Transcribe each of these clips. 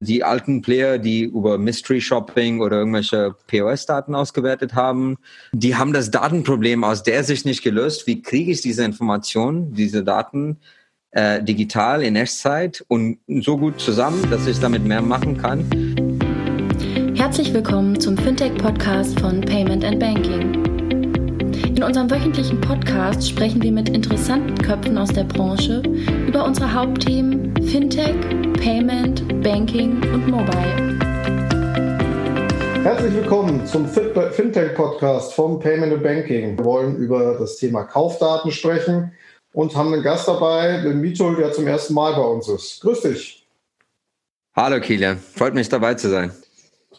die alten Player, die über Mystery Shopping oder irgendwelche POS-Daten ausgewertet haben, die haben das Datenproblem aus der Sicht nicht gelöst. Wie kriege ich diese Informationen, diese Daten äh, digital in Echtzeit und so gut zusammen, dass ich damit mehr machen kann? Herzlich willkommen zum Fintech-Podcast von Payment and Banking. In unserem wöchentlichen Podcast sprechen wir mit interessanten Köpfen aus der Branche über unsere Hauptthemen Fintech, Payment, Banking und Mobile. Herzlich willkommen zum Fintech-Podcast vom Payment and Banking. Wir wollen über das Thema Kaufdaten sprechen und haben einen Gast dabei, den Mitul, der zum ersten Mal bei uns ist. Grüß dich. Hallo Kilian, freut mich dabei zu sein.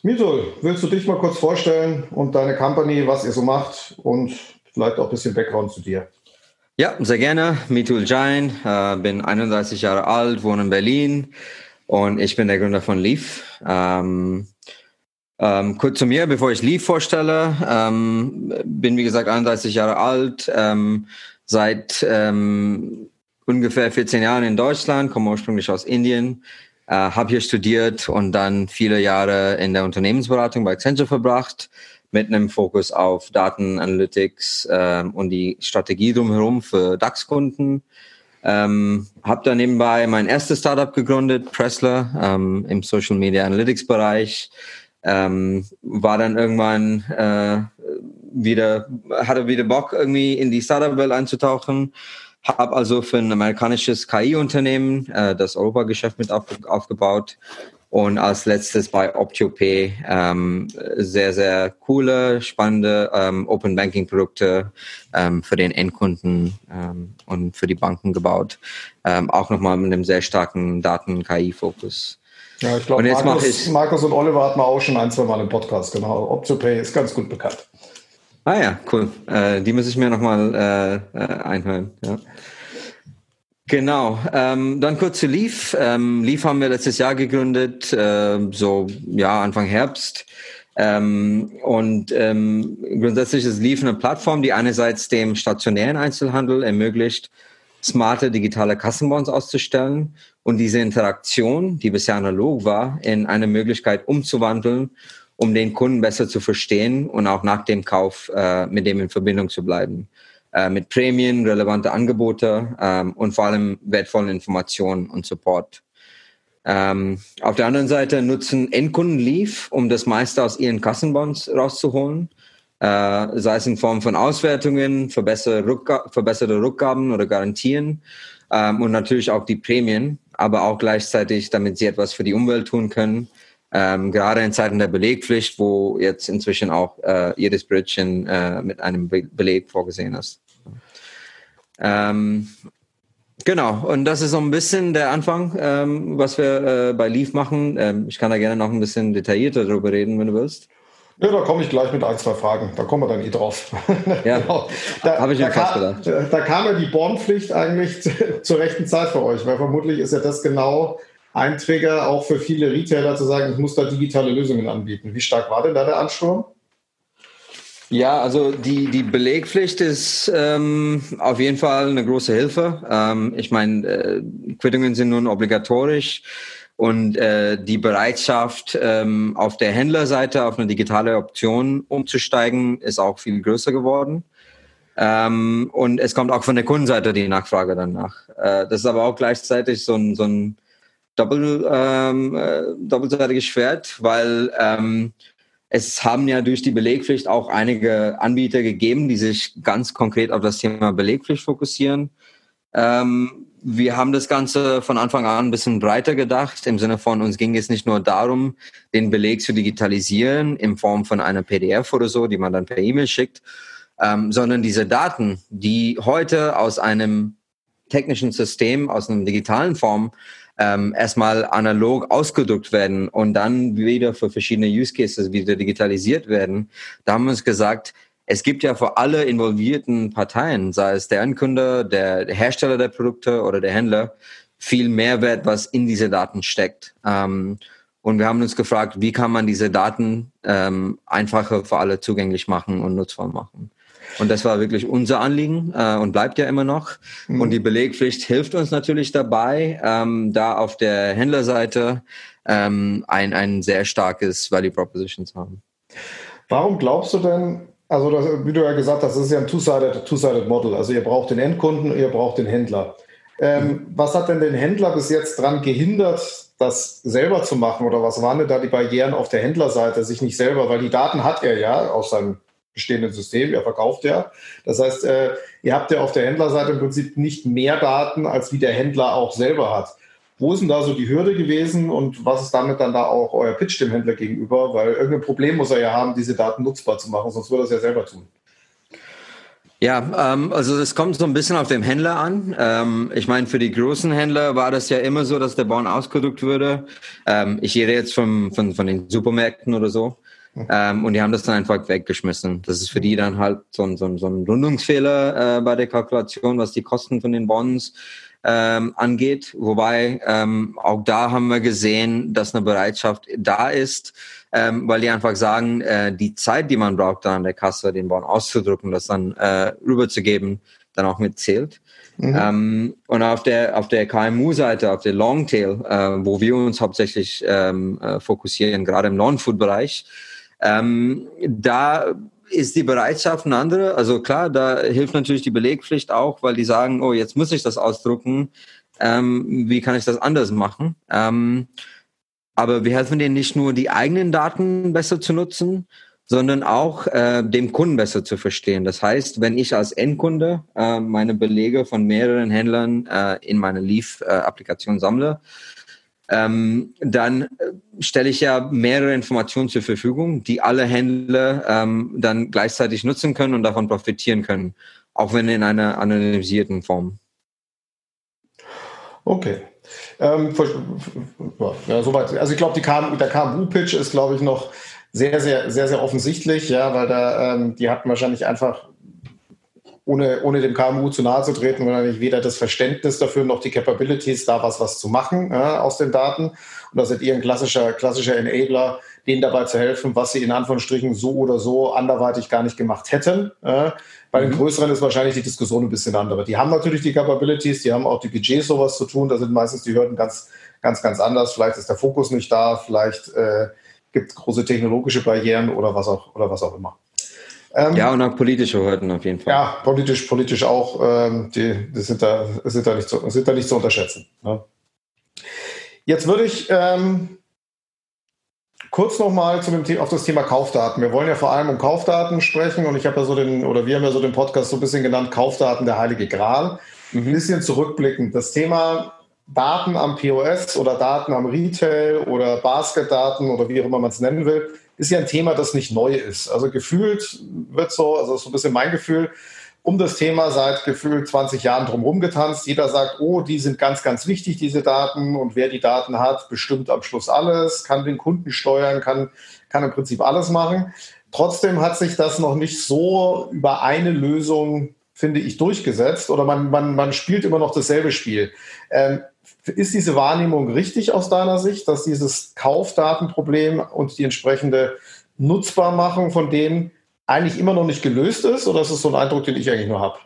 Mitul, willst du dich mal kurz vorstellen und deine Company, was ihr so macht und vielleicht auch ein bisschen Background zu dir. Ja, sehr gerne. Mitul Jain, äh, bin 31 Jahre alt, wohne in Berlin und ich bin der Gründer von Leaf. Ähm, ähm, kurz zu mir, bevor ich Leaf vorstelle. Ähm, bin wie gesagt 31 Jahre alt, ähm, seit ähm, ungefähr 14 Jahren in Deutschland, komme ursprünglich aus Indien, äh, habe hier studiert und dann viele Jahre in der Unternehmensberatung bei Accenture verbracht mit einem Fokus auf Daten, Analytics ähm, und die Strategie drumherum für DAX-Kunden. Ähm, habe dann nebenbei mein erstes Startup gegründet, Pressler, ähm, im Social Media Analytics Bereich. Ähm, war dann irgendwann äh, wieder, hatte wieder Bock irgendwie in die Startup-Welt einzutauchen. Habe also für ein amerikanisches KI-Unternehmen äh, das Europageschäft mit auf, aufgebaut und als letztes bei OptioPay ähm, sehr, sehr coole, spannende ähm, Open Banking Produkte ähm, für den Endkunden ähm, und für die Banken gebaut. Ähm, auch nochmal mit einem sehr starken Daten-KI-Fokus. Ja, ich glaube, Markus, ich, Markus und Oliver hatten wir auch schon ein, zwei Mal im Podcast, genau. OptioPay ist ganz gut bekannt. Ah ja, cool. Äh, die muss ich mir nochmal äh, äh, einhören. Ja. Genau. Ähm, dann kurz zu Leaf. Ähm, Leaf haben wir letztes Jahr gegründet, äh, so ja Anfang Herbst. Ähm, und ähm, grundsätzlich ist Leaf eine Plattform, die einerseits dem stationären Einzelhandel ermöglicht, smarte digitale Kassenbons auszustellen und diese Interaktion, die bisher analog war, in eine Möglichkeit umzuwandeln, um den Kunden besser zu verstehen und auch nach dem Kauf äh, mit dem in Verbindung zu bleiben äh, mit Prämien, relevante Angebote ähm, und vor allem wertvollen Informationen und Support. Ähm, auf der anderen Seite nutzen Endkunden Leaf, um das meiste aus ihren Kassenbonds rauszuholen, äh, sei es in Form von Auswertungen, verbesserte, Rückga verbesserte Rückgaben oder Garantien ähm, und natürlich auch die Prämien, aber auch gleichzeitig, damit sie etwas für die Umwelt tun können. Ähm, gerade in Zeiten der Belegpflicht, wo jetzt inzwischen auch äh, jedes Brötchen äh, mit einem Be Beleg vorgesehen ist. Ähm, genau, und das ist so ein bisschen der Anfang, ähm, was wir äh, bei Leaf machen. Ähm, ich kann da gerne noch ein bisschen detaillierter darüber reden, wenn du willst. Ja, da komme ich gleich mit ein, zwei Fragen. Da kommen wir dann eh drauf. Ja, genau. habe ich mir fast gedacht. Da, da kam ja die Bornpflicht eigentlich zur rechten Zeit für euch, weil vermutlich ist ja das genau ein Trigger auch für viele Retailer zu sagen, ich muss da digitale Lösungen anbieten. Wie stark war denn da der Ansturm? Ja, also die, die Belegpflicht ist ähm, auf jeden Fall eine große Hilfe. Ähm, ich meine, äh, Quittungen sind nun obligatorisch und äh, die Bereitschaft ähm, auf der Händlerseite auf eine digitale Option umzusteigen ist auch viel größer geworden. Ähm, und es kommt auch von der Kundenseite die Nachfrage danach. Äh, das ist aber auch gleichzeitig so ein, so ein doppel, ähm, äh, doppelseitiges Schwert, weil ähm, es haben ja durch die Belegpflicht auch einige Anbieter gegeben, die sich ganz konkret auf das Thema Belegpflicht fokussieren. Ähm, wir haben das Ganze von Anfang an ein bisschen breiter gedacht. Im Sinne von, uns ging es nicht nur darum, den Beleg zu digitalisieren in Form von einer PDF oder so, die man dann per E-Mail schickt, ähm, sondern diese Daten, die heute aus einem technischen System, aus einer digitalen Form ähm, erstmal analog ausgedruckt werden und dann wieder für verschiedene Use Cases wieder digitalisiert werden. Da haben wir uns gesagt, es gibt ja für alle involvierten Parteien, sei es der Endkunde, der Hersteller der Produkte oder der Händler, viel Mehrwert, was in diese Daten steckt. Ähm, und wir haben uns gefragt, wie kann man diese Daten ähm, einfacher für alle zugänglich machen und nutzvoll machen. Und das war wirklich unser Anliegen äh, und bleibt ja immer noch. Mhm. Und die Belegpflicht hilft uns natürlich dabei, ähm, da auf der Händlerseite ähm, ein, ein sehr starkes Value Proposition zu haben. Warum glaubst du denn, also das, wie du ja gesagt hast, das ist ja ein Two-Sided Two Model. Also ihr braucht den Endkunden, ihr braucht den Händler. Ähm, mhm. Was hat denn den Händler bis jetzt daran gehindert, das selber zu machen? Oder was waren denn da die Barrieren auf der Händlerseite, sich nicht selber, weil die Daten hat er ja aus seinem bestehenden System, er verkauft ja. Das heißt, äh, ihr habt ja auf der Händlerseite im Prinzip nicht mehr Daten, als wie der Händler auch selber hat. Wo ist denn da so die Hürde gewesen und was ist damit dann da auch euer Pitch dem Händler gegenüber? Weil irgendein Problem muss er ja haben, diese Daten nutzbar zu machen, sonst würde er es ja selber tun. Ja, ähm, also es kommt so ein bisschen auf den Händler an. Ähm, ich meine, für die großen Händler war das ja immer so, dass der Bon ausgedruckt würde. Ähm, ich rede jetzt vom, von, von den Supermärkten oder so. Ähm, und die haben das dann einfach weggeschmissen. Das ist für die dann halt so ein, so ein, so ein Rundungsfehler äh, bei der Kalkulation, was die Kosten von den Bonds ähm, angeht. Wobei ähm, auch da haben wir gesehen, dass eine Bereitschaft da ist, ähm, weil die einfach sagen, äh, die Zeit, die man braucht, dann an der Kasse den Bon auszudrucken, das dann äh, rüberzugeben, dann auch mitzählt. Mhm. Ähm, und auf der auf der KMU-Seite, auf der Longtail, äh, wo wir uns hauptsächlich ähm, äh, fokussieren, gerade im Non-Food-Bereich, ähm, da ist die Bereitschaft eine andere. Also klar, da hilft natürlich die Belegpflicht auch, weil die sagen, oh, jetzt muss ich das ausdrucken. Ähm, wie kann ich das anders machen? Ähm, aber wir helfen denen nicht nur, die eigenen Daten besser zu nutzen, sondern auch äh, dem Kunden besser zu verstehen. Das heißt, wenn ich als Endkunde äh, meine Belege von mehreren Händlern äh, in meine Leaf-Applikation sammle, ähm, dann äh, stelle ich ja mehrere Informationen zur Verfügung, die alle Händler ähm, dann gleichzeitig nutzen können und davon profitieren können, auch wenn in einer anonymisierten Form. Okay. Ähm, ja, soweit. Also ich glaube, KMU, der KMU-Pitch ist, glaube ich, noch sehr, sehr, sehr, sehr offensichtlich, ja, weil da ähm, die hatten wahrscheinlich einfach ohne, ohne dem KMU zu nahe zu treten, wahrscheinlich weder das Verständnis dafür noch die Capabilities, da was, was zu machen ja, aus den Daten. Und da seid ihr ein klassischer, klassischer Enabler, denen dabei zu helfen, was sie in Anführungsstrichen so oder so anderweitig gar nicht gemacht hätten. Ja. Bei den mhm. größeren ist wahrscheinlich die Diskussion ein bisschen andere. Die haben natürlich die Capabilities, die haben auch die Budgets, sowas zu tun. Da sind meistens die Hürden ganz, ganz, ganz anders. Vielleicht ist der Fokus nicht da, vielleicht äh, gibt es große technologische Barrieren oder was auch, oder was auch immer. Ähm, ja, und auch politische Hürden auf jeden Fall. Ja, politisch, politisch auch. Ähm, die, die sind, da, sind, da nicht zu, sind da nicht zu unterschätzen. Ne? Jetzt würde ich ähm, kurz nochmal auf das Thema Kaufdaten. Wir wollen ja vor allem um Kaufdaten sprechen und ich habe ja so den, oder wir haben ja so den Podcast so ein bisschen genannt, Kaufdaten der Heilige Gral. Mhm. Ein bisschen zurückblickend. Das Thema Daten am POS oder Daten am Retail oder Basketdaten oder wie auch immer man es nennen will, ist ja ein Thema, das nicht neu ist. Also gefühlt wird so, also so ein bisschen mein Gefühl, um das Thema seit gefühlt 20 Jahren drumherum getanzt. Jeder sagt, oh, die sind ganz, ganz wichtig, diese Daten. Und wer die Daten hat, bestimmt am Schluss alles, kann den Kunden steuern, kann, kann im Prinzip alles machen. Trotzdem hat sich das noch nicht so über eine Lösung, finde ich, durchgesetzt. Oder man, man, man spielt immer noch dasselbe Spiel. Ähm, ist diese Wahrnehmung richtig aus deiner Sicht, dass dieses Kaufdatenproblem und die entsprechende Nutzbarmachung von denen eigentlich immer noch nicht gelöst ist? Oder ist es so ein Eindruck, den ich eigentlich nur habe?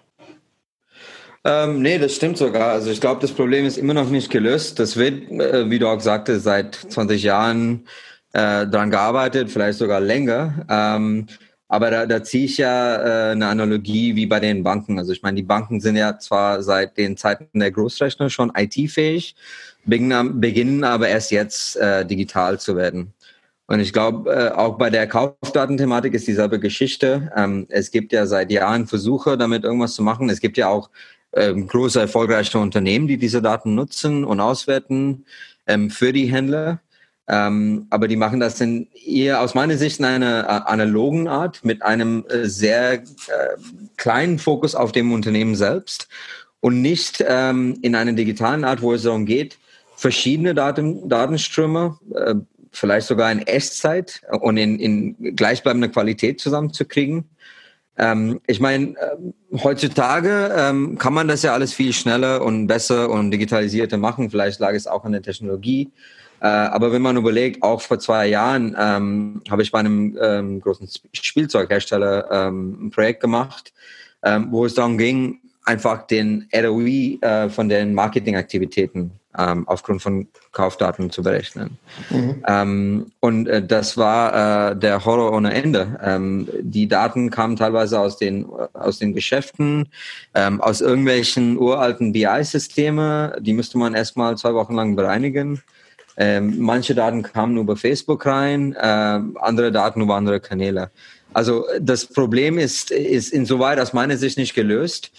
Ähm, nee, das stimmt sogar. Also ich glaube, das Problem ist immer noch nicht gelöst. Das wird, äh, wie du auch sagte, seit 20 Jahren äh, daran gearbeitet, vielleicht sogar länger. Ähm, aber da, da ziehe ich ja äh, eine Analogie wie bei den Banken. Also ich meine, die Banken sind ja zwar seit den Zeiten der Großrechner schon IT-fähig, beginnen, aber erst jetzt äh, digital zu werden. Und ich glaube, äh, auch bei der Kaufdatenthematik ist dieselbe Geschichte. Ähm, es gibt ja seit Jahren Versuche, damit irgendwas zu machen. Es gibt ja auch ähm, große, erfolgreiche Unternehmen, die diese Daten nutzen und auswerten ähm, für die Händler. Ähm, aber die machen das in eher aus meiner Sicht in einer äh, analogen Art mit einem äh, sehr äh, kleinen Fokus auf dem Unternehmen selbst und nicht ähm, in einer digitalen Art, wo es darum geht, verschiedene Daten, Datenströme, äh, vielleicht sogar in Echtzeit und in, in gleichbleibender Qualität zusammenzukriegen. Ähm, ich meine, äh, heutzutage ähm, kann man das ja alles viel schneller und besser und digitalisierter machen. Vielleicht lag es auch an der Technologie. Äh, aber wenn man überlegt, auch vor zwei Jahren ähm, habe ich bei einem ähm, großen Spielzeughersteller ähm, ein Projekt gemacht, ähm, wo es darum ging, einfach den ROI äh, von den Marketingaktivitäten ähm, aufgrund von Kaufdaten zu berechnen. Mhm. Ähm, und äh, das war äh, der Horror ohne Ende. Die Daten kamen teilweise aus den, aus den Geschäften, aus irgendwelchen uralten BI-Systeme. Die müsste man erstmal zwei Wochen lang bereinigen. Ähm, manche Daten kamen über Facebook rein, äh, andere Daten über andere Kanäle. Also das Problem ist, ist insoweit aus meiner Sicht nicht gelöst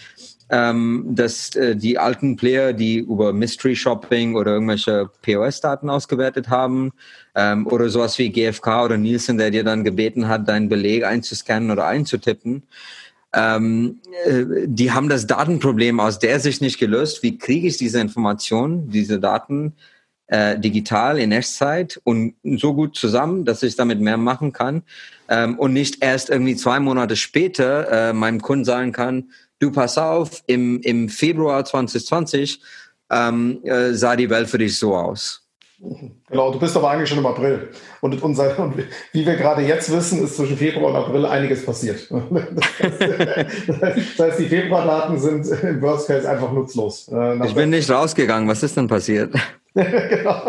ähm, dass äh, die alten Player, die über Mystery Shopping oder irgendwelche POS-Daten ausgewertet haben, ähm, oder sowas wie GFK oder Nielsen, der dir dann gebeten hat, deinen Beleg einzuscannen oder einzutippen, ähm, äh, die haben das Datenproblem aus der Sicht nicht gelöst. Wie kriege ich diese Informationen, diese Daten äh, digital in Echtzeit und so gut zusammen, dass ich damit mehr machen kann ähm, und nicht erst irgendwie zwei Monate später äh, meinem Kunden sagen kann, du pass auf, im, im Februar 2020 ähm, äh, sah die Welt für dich so aus. Genau, du bist aber eigentlich schon im April. Und, unser, und wie wir gerade jetzt wissen, ist zwischen Februar und April einiges passiert. Das heißt, die Februardaten sind im Worst Case einfach nutzlos. Äh, ich bin nicht rausgegangen. Was ist denn passiert? genau.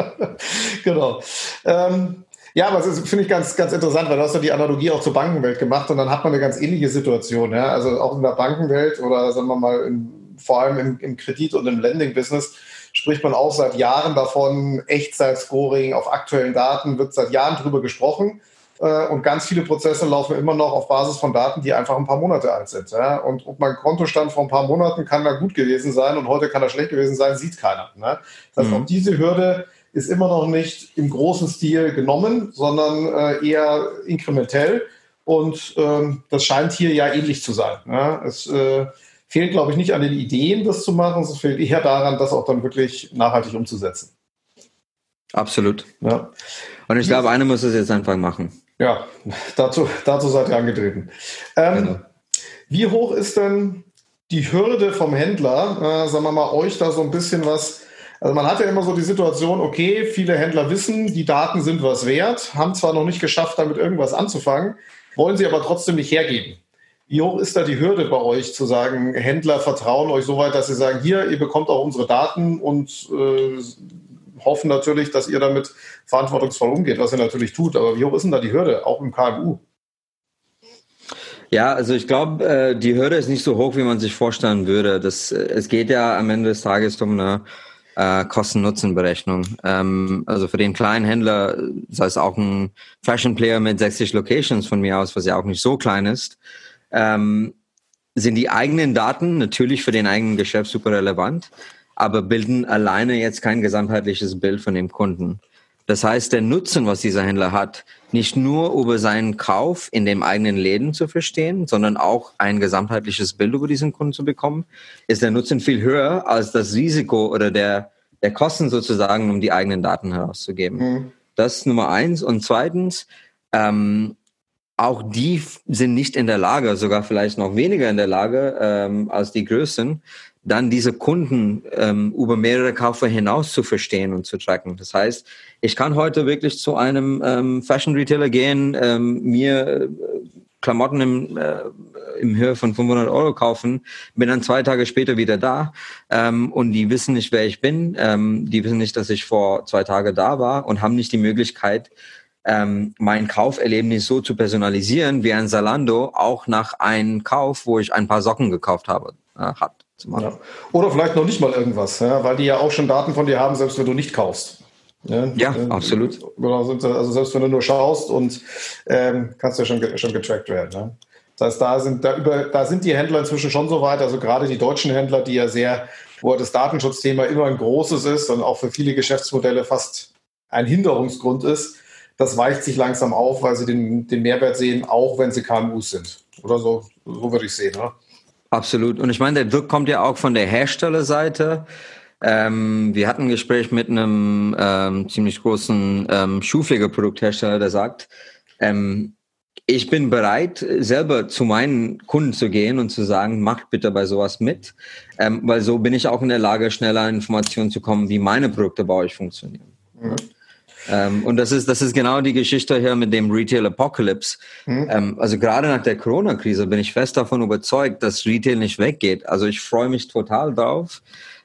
genau. Ähm, ja, aber das finde ich ganz, ganz interessant, weil du hast ja die Analogie auch zur Bankenwelt gemacht und dann hat man eine ganz ähnliche Situation. Ja? Also auch in der Bankenwelt oder sagen wir mal in, vor allem im, im Kredit- und im Lending-Business spricht man auch seit Jahren davon, Echtzeit-Scoring auf aktuellen Daten wird seit Jahren drüber gesprochen. Äh, und ganz viele Prozesse laufen immer noch auf Basis von Daten, die einfach ein paar Monate alt sind. Ja? Und ob mein Kontostand vor ein paar Monaten kann da gut gewesen sein und heute kann er schlecht gewesen sein, sieht keiner. Ne? Das heißt, mhm. auch diese Hürde ist immer noch nicht im großen Stil genommen, sondern äh, eher inkrementell. Und ähm, das scheint hier ja ähnlich zu sein. Ja? Es äh, fehlt, glaube ich, nicht an den Ideen, das zu machen. Es fehlt eher daran, das auch dann wirklich nachhaltig umzusetzen. Absolut. Ja. Und ich glaube, einer muss es jetzt einfach machen. Ja, dazu, dazu seid ihr angetreten. Ähm, genau. Wie hoch ist denn die Hürde vom Händler, äh, sagen wir mal, euch da so ein bisschen was also man hat ja immer so die Situation, okay, viele Händler wissen, die Daten sind was wert, haben zwar noch nicht geschafft, damit irgendwas anzufangen, wollen sie aber trotzdem nicht hergeben. Wie hoch ist da die Hürde bei euch zu sagen, Händler vertrauen euch so weit, dass sie sagen, hier, ihr bekommt auch unsere Daten und äh, hoffen natürlich, dass ihr damit verantwortungsvoll umgeht, was ihr natürlich tut. Aber wie hoch ist denn da die Hürde, auch im KMU? Ja, also ich glaube, äh, die Hürde ist nicht so hoch, wie man sich vorstellen würde. Das, äh, es geht ja am Ende des Tages um eine äh, Kosten-Nutzen-Berechnung. Ähm, also für den kleinen Händler, sei es auch ein Fashion-Player mit 60 Locations von mir aus, was ja auch nicht so klein ist, ähm, sind die eigenen Daten natürlich für den eigenen Geschäft super relevant, aber bilden alleine jetzt kein gesamtheitliches Bild von dem Kunden. Das heißt, der Nutzen, was dieser Händler hat, nicht nur über seinen Kauf in dem eigenen Läden zu verstehen, sondern auch ein gesamtheitliches Bild über diesen Kunden zu bekommen, ist der Nutzen viel höher als das Risiko oder der, der Kosten sozusagen, um die eigenen Daten herauszugeben. Mhm. Das ist Nummer eins. Und zweitens, ähm, auch die sind nicht in der Lage, sogar vielleicht noch weniger in der Lage ähm, als die Größten, dann diese Kunden ähm, über mehrere Kaufer hinaus zu verstehen und zu tracken. Das heißt, ich kann heute wirklich zu einem ähm, Fashion Retailer gehen, ähm, mir äh, Klamotten im, äh, im Höhe von 500 Euro kaufen, bin dann zwei Tage später wieder da ähm, und die wissen nicht, wer ich bin, ähm, die wissen nicht, dass ich vor zwei Tagen da war und haben nicht die Möglichkeit, ähm, mein Kauferlebnis so zu personalisieren, wie ein Salando auch nach einem Kauf, wo ich ein paar Socken gekauft habe, äh, hat. Ja. Oder vielleicht noch nicht mal irgendwas, ja, weil die ja auch schon Daten von dir haben, selbst wenn du nicht kaufst. Ja, ja äh, absolut. Also selbst wenn du nur schaust und ähm, kannst ja schon, schon getrackt werden. Ne? Das heißt, da sind, da, über, da sind die Händler inzwischen schon so weit, also gerade die deutschen Händler, die ja sehr, wo das Datenschutzthema immer ein großes ist und auch für viele Geschäftsmodelle fast ein Hinderungsgrund ist, das weicht sich langsam auf, weil sie den, den Mehrwert sehen, auch wenn sie KMUs sind. Oder so, so würde ich sehen. Ne? Absolut. Und ich meine, der Druck kommt ja auch von der Herstellerseite. Ähm, wir hatten ein Gespräch mit einem ähm, ziemlich großen ähm, Schuhpflegeprodukthersteller, der sagt, ähm, ich bin bereit, selber zu meinen Kunden zu gehen und zu sagen, macht bitte bei sowas mit, ähm, weil so bin ich auch in der Lage, schneller Informationen zu kommen, wie meine Produkte bei euch funktionieren. Mhm. Ähm, und das ist, das ist genau die Geschichte hier mit dem Retail Apocalypse. Mhm. Ähm, also gerade nach der Corona-Krise bin ich fest davon überzeugt, dass Retail nicht weggeht. Also ich freue mich total drauf,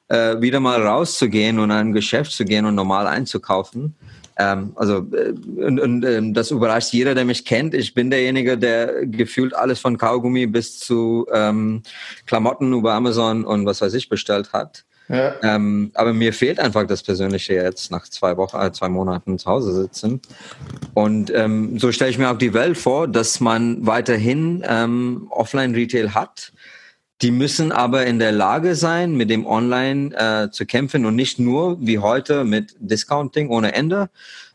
äh, wieder mal rauszugehen und in ein Geschäft zu gehen und normal einzukaufen. Ähm, also äh, und, und ähm, das überrascht jeder, der mich kennt. Ich bin derjenige, der gefühlt alles von Kaugummi bis zu ähm, Klamotten über Amazon und was weiß ich bestellt hat. Ja. Ähm, aber mir fehlt einfach das Persönliche jetzt nach zwei Wochen, äh, zwei Monaten zu Hause sitzen. Und ähm, so stelle ich mir auch die Welt vor, dass man weiterhin ähm, Offline-Retail hat. Die müssen aber in der Lage sein, mit dem Online äh, zu kämpfen und nicht nur wie heute mit Discounting ohne Ende,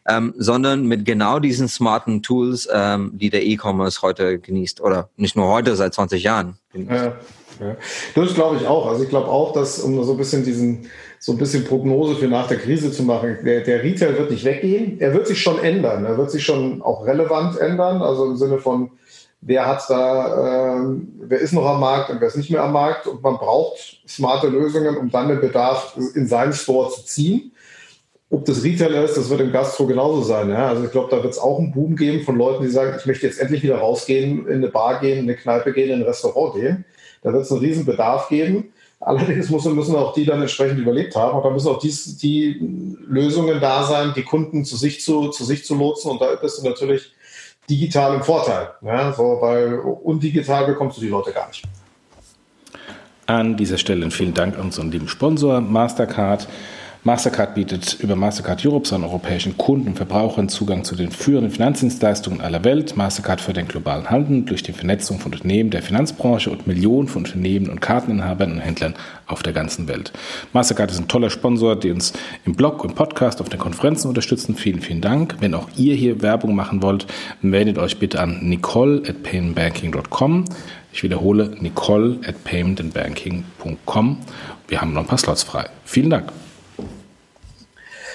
ähm, sondern mit genau diesen smarten Tools, ähm, die der E-Commerce heute genießt oder nicht nur heute, seit 20 Jahren genießt. Ja. Das glaube ich auch. Also ich glaube auch, dass um so ein bisschen diesen, so ein bisschen Prognose für nach der Krise zu machen, der, der Retail wird nicht weggehen. Er wird sich schon ändern. Er wird sich schon auch relevant ändern. Also im Sinne von, wer hat da, äh, wer ist noch am Markt und wer ist nicht mehr am Markt. Und man braucht smarte Lösungen, um dann den Bedarf in seinen Store zu ziehen. Ob das Retailer ist, das wird im Gastro genauso sein. Ja? Also ich glaube, da wird es auch einen Boom geben von Leuten, die sagen, ich möchte jetzt endlich wieder rausgehen, in eine Bar gehen, in eine Kneipe gehen, in ein Restaurant gehen. Da wird es einen riesen Bedarf geben. Allerdings müssen, müssen auch die dann entsprechend überlebt haben. Und da müssen auch dies, die Lösungen da sein, die Kunden zu sich zu, zu sich zu lotsen. Und da bist du natürlich digital im Vorteil. Ja, so, weil undigital bekommst du die Leute gar nicht. An dieser Stelle vielen Dank an unseren lieben Sponsor Mastercard. Mastercard bietet über Mastercard Europe seinen europäischen Kunden und Verbrauchern Zugang zu den führenden Finanzdienstleistungen aller Welt. Mastercard für den globalen Handel durch die Vernetzung von Unternehmen der Finanzbranche und Millionen von Unternehmen und Karteninhabern und Händlern auf der ganzen Welt. Mastercard ist ein toller Sponsor, der uns im Blog und Podcast auf den Konferenzen unterstützen. Vielen, vielen Dank. Wenn auch ihr hier Werbung machen wollt, meldet euch bitte an nicole at paymentbanking.com. Ich wiederhole, nicole at paymentandbanking.com. Wir haben noch ein paar Slots frei. Vielen Dank.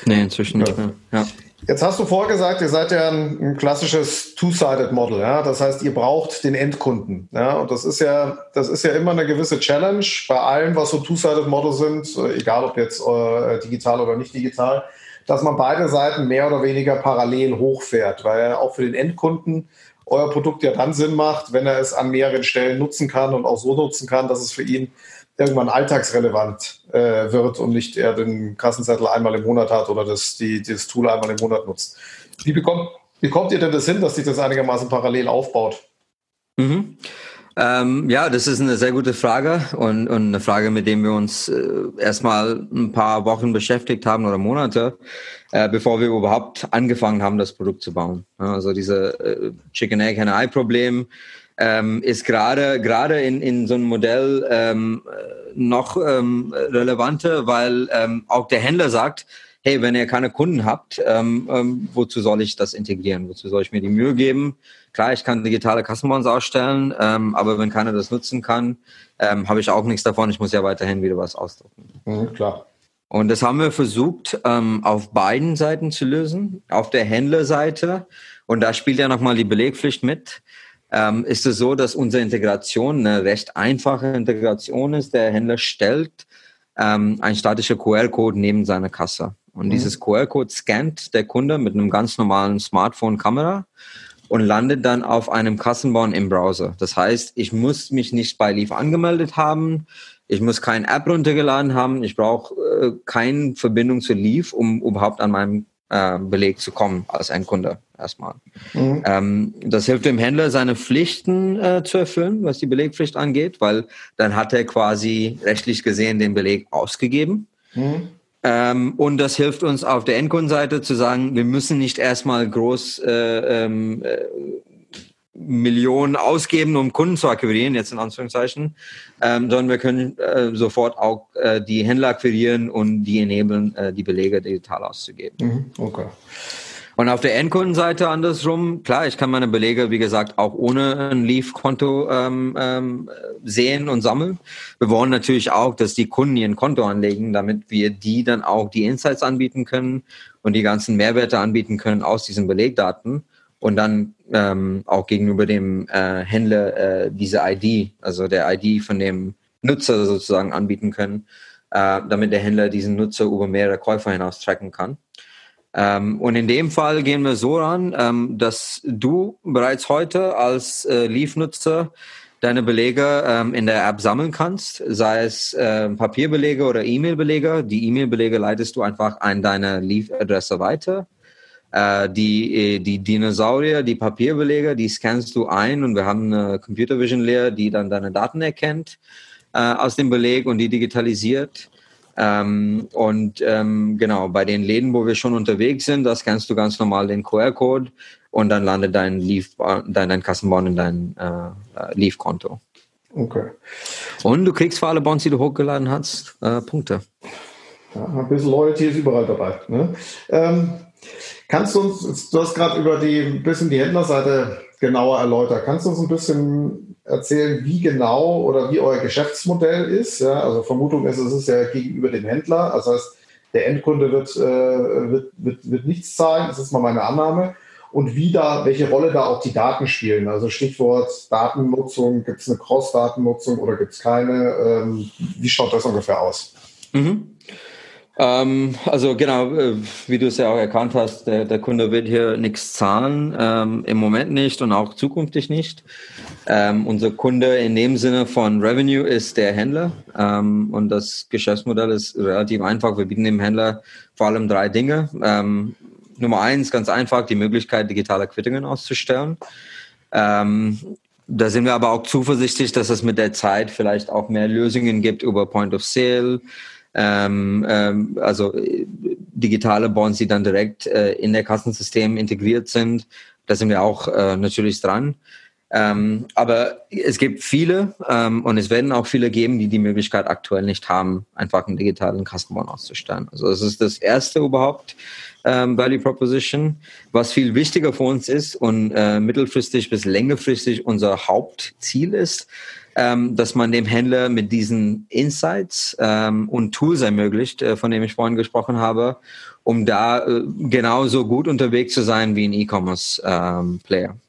Nee, inzwischen nicht mehr. Ja. Jetzt hast du vorgesagt, ihr seid ja ein, ein klassisches Two-Sided-Model, ja. Das heißt, ihr braucht den Endkunden. Ja, und das ist ja, das ist ja immer eine gewisse Challenge bei allem, was so Two-Sided-Model sind, egal ob jetzt äh, digital oder nicht digital, dass man beide Seiten mehr oder weniger parallel hochfährt, weil auch für den Endkunden euer Produkt ja dann Sinn macht, wenn er es an mehreren Stellen nutzen kann und auch so nutzen kann, dass es für ihn irgendwann alltagsrelevant äh, wird und nicht er den Kassenzettel einmal im Monat hat oder das, die, das Tool einmal im Monat nutzt. Wie bekommt, wie kommt ihr denn das hin, dass sich das einigermaßen parallel aufbaut? Mhm. Ähm, ja, das ist eine sehr gute Frage und, und eine Frage, mit der wir uns äh, erstmal ein paar Wochen beschäftigt haben oder Monate, äh, bevor wir überhaupt angefangen haben, das Produkt zu bauen. Also diese äh, Chicken Egg and Eye Problem ähm, ist gerade gerade in, in so einem Modell ähm, noch ähm, relevanter, weil ähm, auch der Händler sagt, hey, wenn ihr keine Kunden habt, ähm, ähm, wozu soll ich das integrieren? Wozu soll ich mir die Mühe geben? Klar, ich kann digitale Kassenbons ausstellen, ähm, aber wenn keiner das nutzen kann, ähm, habe ich auch nichts davon. Ich muss ja weiterhin wieder was ausdrucken. Mhm, klar. Und das haben wir versucht, ähm, auf beiden Seiten zu lösen. Auf der Händlerseite, und da spielt ja nochmal die Belegpflicht mit, ähm, ist es so, dass unsere Integration eine recht einfache Integration ist. Der Händler stellt ähm, ein statischer QR-Code neben seiner Kasse. Und mhm. dieses QR-Code scannt der Kunde mit einem ganz normalen Smartphone-Kamera und landet dann auf einem Kassenbon im Browser. Das heißt, ich muss mich nicht bei Leaf angemeldet haben. Ich muss keine App runtergeladen haben. Ich brauche äh, keine Verbindung zu Leaf, um überhaupt an meinem Beleg zu kommen als Endkunde erstmal. Mhm. Ähm, das hilft dem Händler, seine Pflichten äh, zu erfüllen, was die Belegpflicht angeht, weil dann hat er quasi rechtlich gesehen den Beleg ausgegeben. Mhm. Ähm, und das hilft uns auf der Endkundenseite zu sagen, wir müssen nicht erstmal groß äh, ähm, äh, Millionen ausgeben, um Kunden zu akquirieren, jetzt in Anführungszeichen, ähm, sondern wir können äh, sofort auch äh, die Händler akquirieren und die enablen, äh, die Belege digital auszugeben. Mhm, okay. Und auf der Endkundenseite andersrum, klar, ich kann meine Belege, wie gesagt, auch ohne ein Leaf-Konto ähm, ähm, sehen und sammeln. Wir wollen natürlich auch, dass die Kunden ihr Konto anlegen, damit wir die dann auch die Insights anbieten können und die ganzen Mehrwerte anbieten können aus diesen Belegdaten und dann ähm, auch gegenüber dem äh, Händler äh, diese ID, also der ID von dem Nutzer sozusagen anbieten können, äh, damit der Händler diesen Nutzer über mehrere Käufer hinaus tracken kann. Ähm, und in dem Fall gehen wir so ran, ähm, dass du bereits heute als äh, Leaf-Nutzer deine Belege ähm, in der App sammeln kannst, sei es äh, Papierbelege oder E-Mail-Belege. Die E-Mail-Belege leitest du einfach an deine Leaf-Adresse weiter. Äh, die, die Dinosaurier, die Papierbelege, die scannst du ein und wir haben eine Computer Vision Layer, die dann deine Daten erkennt äh, aus dem Beleg und die digitalisiert. Ähm, und ähm, genau, bei den Läden, wo wir schon unterwegs sind, da scannst du ganz normal den QR-Code und dann landet dein Leaf, dein, dein Kassenbon in dein äh, Leaf-Konto. Okay. Und du kriegst für alle Bonds, die du hochgeladen hast, äh, Punkte. Ja, ein bisschen Loyalty ist überall dabei. Ne? Ähm, kannst du uns, du hast gerade über die ein bisschen die Händlerseite genauer erläutert. Kannst du uns ein bisschen erzählen, wie genau oder wie euer Geschäftsmodell ist? Ja, also Vermutung ist, es ist ja gegenüber dem Händler. Das heißt, der Endkunde wird, äh, wird, wird, wird nichts zahlen. Das ist mal meine Annahme. Und wie da, welche Rolle da auch die Daten spielen. Also Stichwort Datennutzung, gibt es eine Cross-Datennutzung oder gibt es keine? Ähm, wie schaut das ungefähr aus? Mhm. Ähm, also genau, äh, wie du es ja auch erkannt hast, der, der Kunde wird hier nichts zahlen, ähm, im Moment nicht und auch zukünftig nicht. Ähm, unser Kunde in dem Sinne von Revenue ist der Händler ähm, und das Geschäftsmodell ist relativ einfach. Wir bieten dem Händler vor allem drei Dinge. Ähm, Nummer eins, ganz einfach, die Möglichkeit, digitale Quittungen auszustellen. Ähm, da sind wir aber auch zuversichtlich, dass es mit der Zeit vielleicht auch mehr Lösungen gibt über Point of Sale, ähm, ähm, also äh, digitale Bonds, die dann direkt äh, in der Kassensystem integriert sind. Da sind wir auch äh, natürlich dran. Ähm, aber es gibt viele ähm, und es werden auch viele geben, die die Möglichkeit aktuell nicht haben, einfach einen digitalen Kassenbon auszustellen. Also das ist das erste überhaupt ähm, Value Proposition. Was viel wichtiger für uns ist und äh, mittelfristig bis längerfristig unser Hauptziel ist, ähm, dass man dem Händler mit diesen Insights ähm, und Tools ermöglicht, äh, von dem ich vorhin gesprochen habe, um da äh, genauso gut unterwegs zu sein wie ein E-Commerce-Player. Ähm,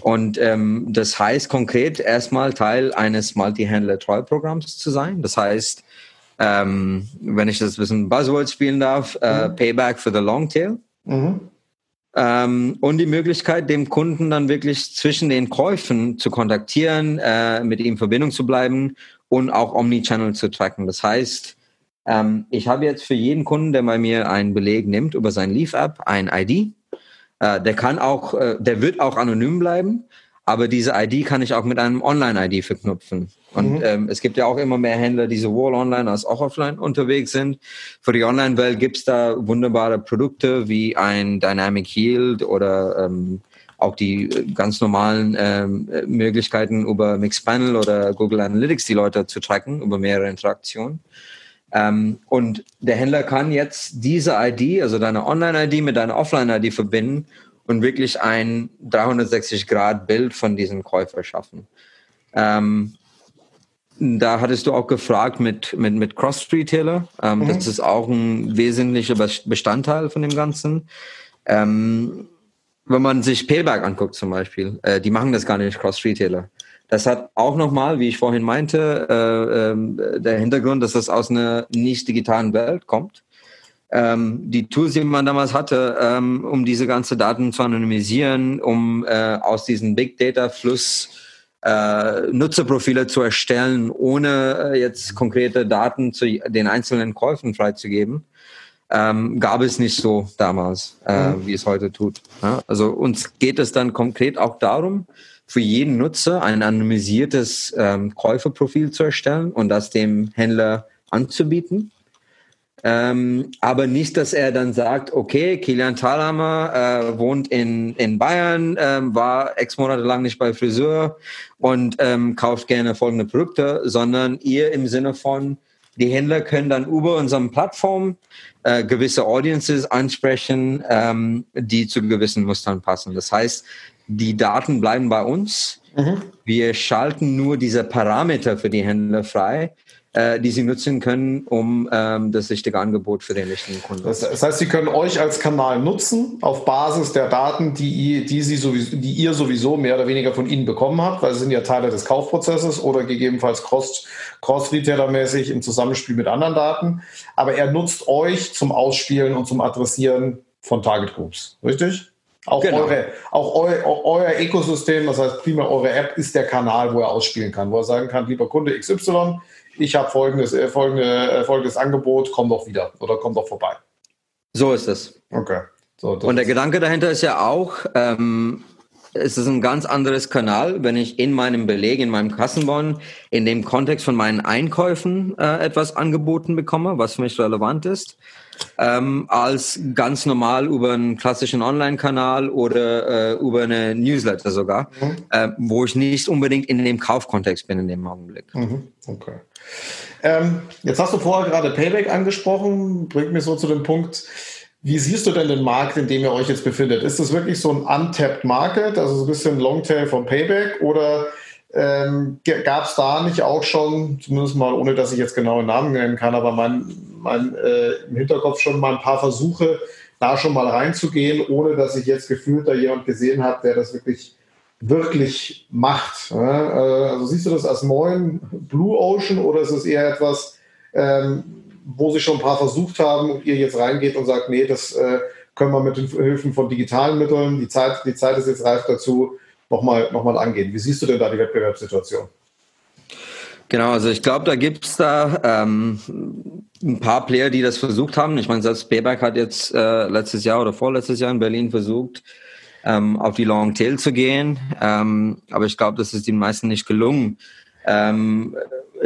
und ähm, das heißt konkret erstmal Teil eines Multi-Händler-Treu-Programms zu sein. Das heißt, ähm, wenn ich das ein bisschen Buzzword spielen darf, äh, mhm. Payback for the Long Tail. Mhm. Ähm, und die Möglichkeit, dem Kunden dann wirklich zwischen den Käufen zu kontaktieren, äh, mit ihm in Verbindung zu bleiben und auch Omnichannel zu tracken. Das heißt, ähm, ich habe jetzt für jeden Kunden, der bei mir einen Beleg nimmt über sein Leaf-App, ein ID. Äh, der kann auch, äh, der wird auch anonym bleiben, aber diese ID kann ich auch mit einem Online-ID verknüpfen. Und mhm. ähm, es gibt ja auch immer mehr Händler, die sowohl online als auch offline unterwegs sind. Für die Online-Welt gibt es da wunderbare Produkte wie ein Dynamic Yield oder ähm, auch die äh, ganz normalen ähm, Möglichkeiten über Mixpanel oder Google Analytics die Leute zu tracken über mehrere Interaktionen. Ähm, und der Händler kann jetzt diese ID, also deine Online-ID mit deiner Offline-ID verbinden und wirklich ein 360-Grad-Bild von diesem Käufer schaffen. Ähm, da hattest du auch gefragt mit, mit, mit Cross-Retailer. Ähm, mhm. Das ist auch ein wesentlicher Bestandteil von dem Ganzen. Ähm, wenn man sich Payback anguckt zum Beispiel, äh, die machen das gar nicht Cross-Retailer. Das hat auch nochmal, wie ich vorhin meinte, äh, äh, der Hintergrund, dass das aus einer nicht digitalen Welt kommt ähm, die Tools, die man damals hatte, ähm, um diese ganze Daten zu anonymisieren, um äh, aus diesem Big Data Fluss äh, Nutzerprofile zu erstellen, ohne äh, jetzt konkrete Daten zu den einzelnen Käufen freizugeben, ähm, gab es nicht so damals, äh, mhm. wie es heute tut. Ja? Also uns geht es dann konkret auch darum, für jeden Nutzer ein anonymisiertes ähm, Käuferprofil zu erstellen und das dem Händler anzubieten. Ähm, aber nicht, dass er dann sagt, okay, Kilian Thalhammer äh, wohnt in, in Bayern, äh, war x Monate lang nicht bei Friseur und ähm, kauft gerne folgende Produkte, sondern ihr im Sinne von, die Händler können dann über unsere Plattform äh, gewisse Audiences ansprechen, ähm, die zu gewissen Mustern passen. Das heißt, die Daten bleiben bei uns. Mhm. Wir schalten nur diese Parameter für die Händler frei, äh, die sie nutzen können, um ähm, das richtige Angebot für den richtigen Kunden. Das, das, heißt, sie können euch als Kanal nutzen auf Basis der Daten, die, die, sie sowieso, die ihr sowieso mehr oder weniger von ihnen bekommen habt, weil sie sind ja Teile des Kaufprozesses oder gegebenenfalls cross, cross-retailer-mäßig im Zusammenspiel mit anderen Daten. Aber er nutzt euch zum Ausspielen und zum Adressieren von Target Groups, richtig? Auch, genau. eure, auch eu, euer Ökosystem, das heißt primär eure App, ist der Kanal, wo er ausspielen kann, wo er sagen kann, lieber Kunde XY, ich habe folgendes, äh, folgende, äh, folgendes Angebot, komm doch wieder oder komm doch vorbei. So ist es. Okay. So, Und der Gedanke dahinter ist ja auch, ähm, es ist ein ganz anderes Kanal, wenn ich in meinem Beleg, in meinem Kassenbon, in dem Kontext von meinen Einkäufen äh, etwas angeboten bekomme, was für mich relevant ist, ähm, als ganz normal über einen klassischen Online-Kanal oder äh, über eine Newsletter sogar, mhm. äh, wo ich nicht unbedingt in dem Kaufkontext bin in dem Augenblick. Mhm. Okay. Ähm, jetzt hast du vorher gerade Payback angesprochen, bringt mich so zu dem Punkt, wie siehst du denn den Markt, in dem ihr euch jetzt befindet? Ist das wirklich so ein untapped Market, also so ein bisschen Longtail vom Payback oder ähm, gab es da nicht auch schon, zumindest mal ohne dass ich jetzt genau einen Namen nennen kann, aber mein, mein äh, im Hinterkopf schon mal ein paar Versuche, da schon mal reinzugehen, ohne dass ich jetzt gefühlt da jemand gesehen habe, der das wirklich wirklich macht. Ja? Äh, also siehst du das als neuen Blue Ocean oder ist es eher etwas, ähm, wo sie schon ein paar versucht haben und ihr jetzt reingeht und sagt, nee, das äh, können wir mit den Hilfen von digitalen Mitteln, die Zeit, die Zeit ist jetzt reif dazu, nochmal noch mal angehen. Wie siehst du denn da die Wettbewerbssituation? Genau, also ich glaube, da gibt es da ähm, ein paar Player, die das versucht haben. Ich meine, selbst Beberg hat jetzt äh, letztes Jahr oder vorletztes Jahr in Berlin versucht, ähm, auf die Long Tail zu gehen. Ähm, aber ich glaube, das ist den meisten nicht gelungen. Ähm,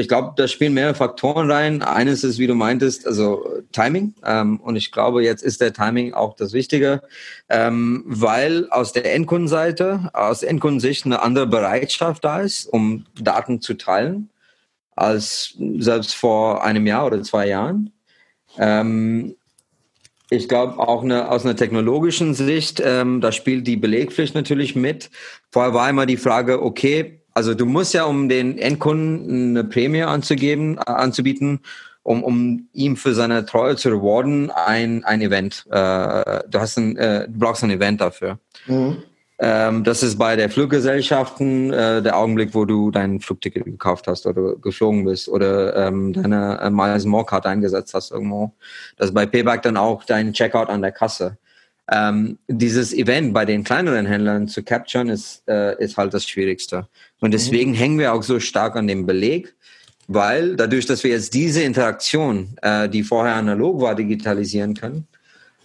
ich glaube, da spielen mehrere Faktoren rein. Eines ist, wie du meintest, also Timing. Ähm, und ich glaube, jetzt ist der Timing auch das Wichtige, ähm, weil aus der Endkundenseite, aus Endkundensicht eine andere Bereitschaft da ist, um Daten zu teilen, als selbst vor einem Jahr oder zwei Jahren. Ähm, ich glaube auch eine, aus einer technologischen Sicht, ähm, da spielt die Belegpflicht natürlich mit. Vorher war immer die Frage, okay, also du musst ja, um den Endkunden eine Prämie anzugeben, äh, anzubieten, um, um ihm für seine Treue zu rewarden, ein, ein Event. Äh, du hast ein, äh, du brauchst ein Event dafür. Mhm. Ähm, das ist bei der Fluggesellschaften äh, der Augenblick, wo du dein Flugticket gekauft hast oder geflogen bist oder ähm, deine äh, Miles More Card eingesetzt hast irgendwo. Das ist bei Payback dann auch dein Checkout an der Kasse ähm, dieses Event bei den kleineren Händlern zu capturen, ist, äh, ist halt das Schwierigste. Und deswegen mhm. hängen wir auch so stark an dem Beleg, weil dadurch, dass wir jetzt diese Interaktion, äh, die vorher analog war, digitalisieren können,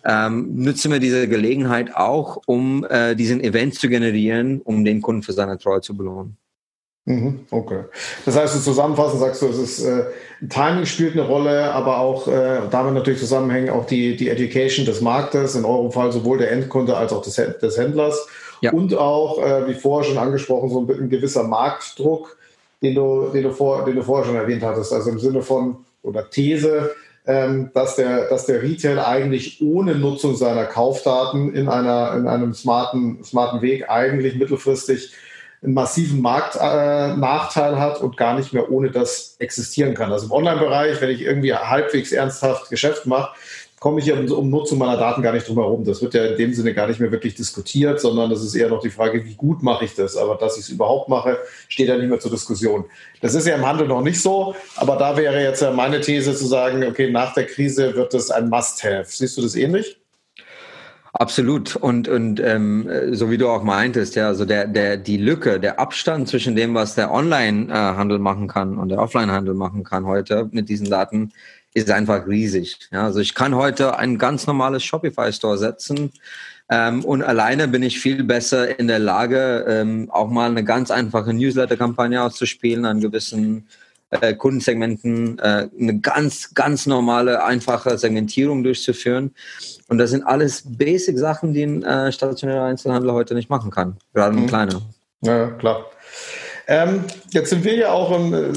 ähm, nutzen wir diese Gelegenheit auch, um äh, diesen Event zu generieren, um den Kunden für seine Treue zu belohnen. Mhm, okay. Das heißt, du zusammenfassend sagst du, es ist äh, Timing spielt eine Rolle, aber auch äh, damit natürlich zusammenhängen auch die, die Education des Marktes, in eurem Fall sowohl der Endkunde als auch des, des Händlers. Ja. Und auch, äh, wie vorher schon angesprochen, so ein, ein gewisser Marktdruck, den du, den, du vor, den du vorher schon erwähnt hattest. Also im Sinne von, oder These, ähm, dass, der, dass der Retail eigentlich ohne Nutzung seiner Kaufdaten in, einer, in einem smarten, smarten Weg eigentlich mittelfristig einen massiven Marktnachteil äh, hat und gar nicht mehr ohne das existieren kann. Also im Online-Bereich, wenn ich irgendwie halbwegs ernsthaft Geschäft mache, komme ich ja um, Nutzung meiner Daten gar nicht drum herum. Das wird ja in dem Sinne gar nicht mehr wirklich diskutiert, sondern das ist eher noch die Frage, wie gut mache ich das? Aber dass ich es überhaupt mache, steht ja nicht mehr zur Diskussion. Das ist ja im Handel noch nicht so, aber da wäre jetzt ja meine These zu sagen, okay, nach der Krise wird das ein Must-Have. Siehst du das ähnlich? Absolut. Und, und ähm, so wie du auch meintest, ja, also der, der, die Lücke, der Abstand zwischen dem, was der Online-Handel machen kann und der Offline-Handel machen kann heute mit diesen Daten, ist einfach riesig. Ja, also ich kann heute ein ganz normales Shopify-Store setzen ähm, und alleine bin ich viel besser in der Lage, ähm, auch mal eine ganz einfache Newsletter-Kampagne auszuspielen an gewissen äh, Kundensegmenten, äh, eine ganz, ganz normale, einfache Segmentierung durchzuführen. Und das sind alles Basic-Sachen, die ein äh, stationärer Einzelhandel heute nicht machen kann, gerade ein mhm. kleiner. Ja, klar. Ähm, jetzt sind wir ja auch in, äh,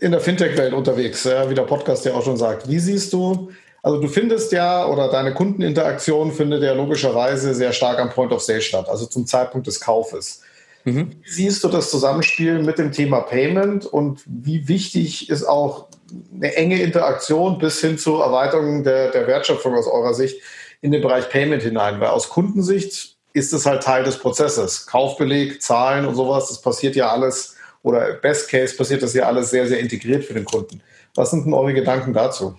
in der Fintech-Welt unterwegs, ja, wie der Podcast ja auch schon sagt. Wie siehst du, also du findest ja, oder deine Kundeninteraktion findet ja logischerweise sehr stark am Point of Sale statt, also zum Zeitpunkt des Kaufes. Mhm. Wie siehst du das Zusammenspiel mit dem Thema Payment und wie wichtig ist auch eine enge Interaktion bis hin zur Erweiterung der, der Wertschöpfung aus eurer Sicht in den Bereich Payment hinein, weil aus Kundensicht ist es halt Teil des Prozesses. Kaufbeleg, Zahlen und sowas, das passiert ja alles, oder Best Case passiert das ja alles sehr, sehr integriert für den Kunden. Was sind denn eure Gedanken dazu?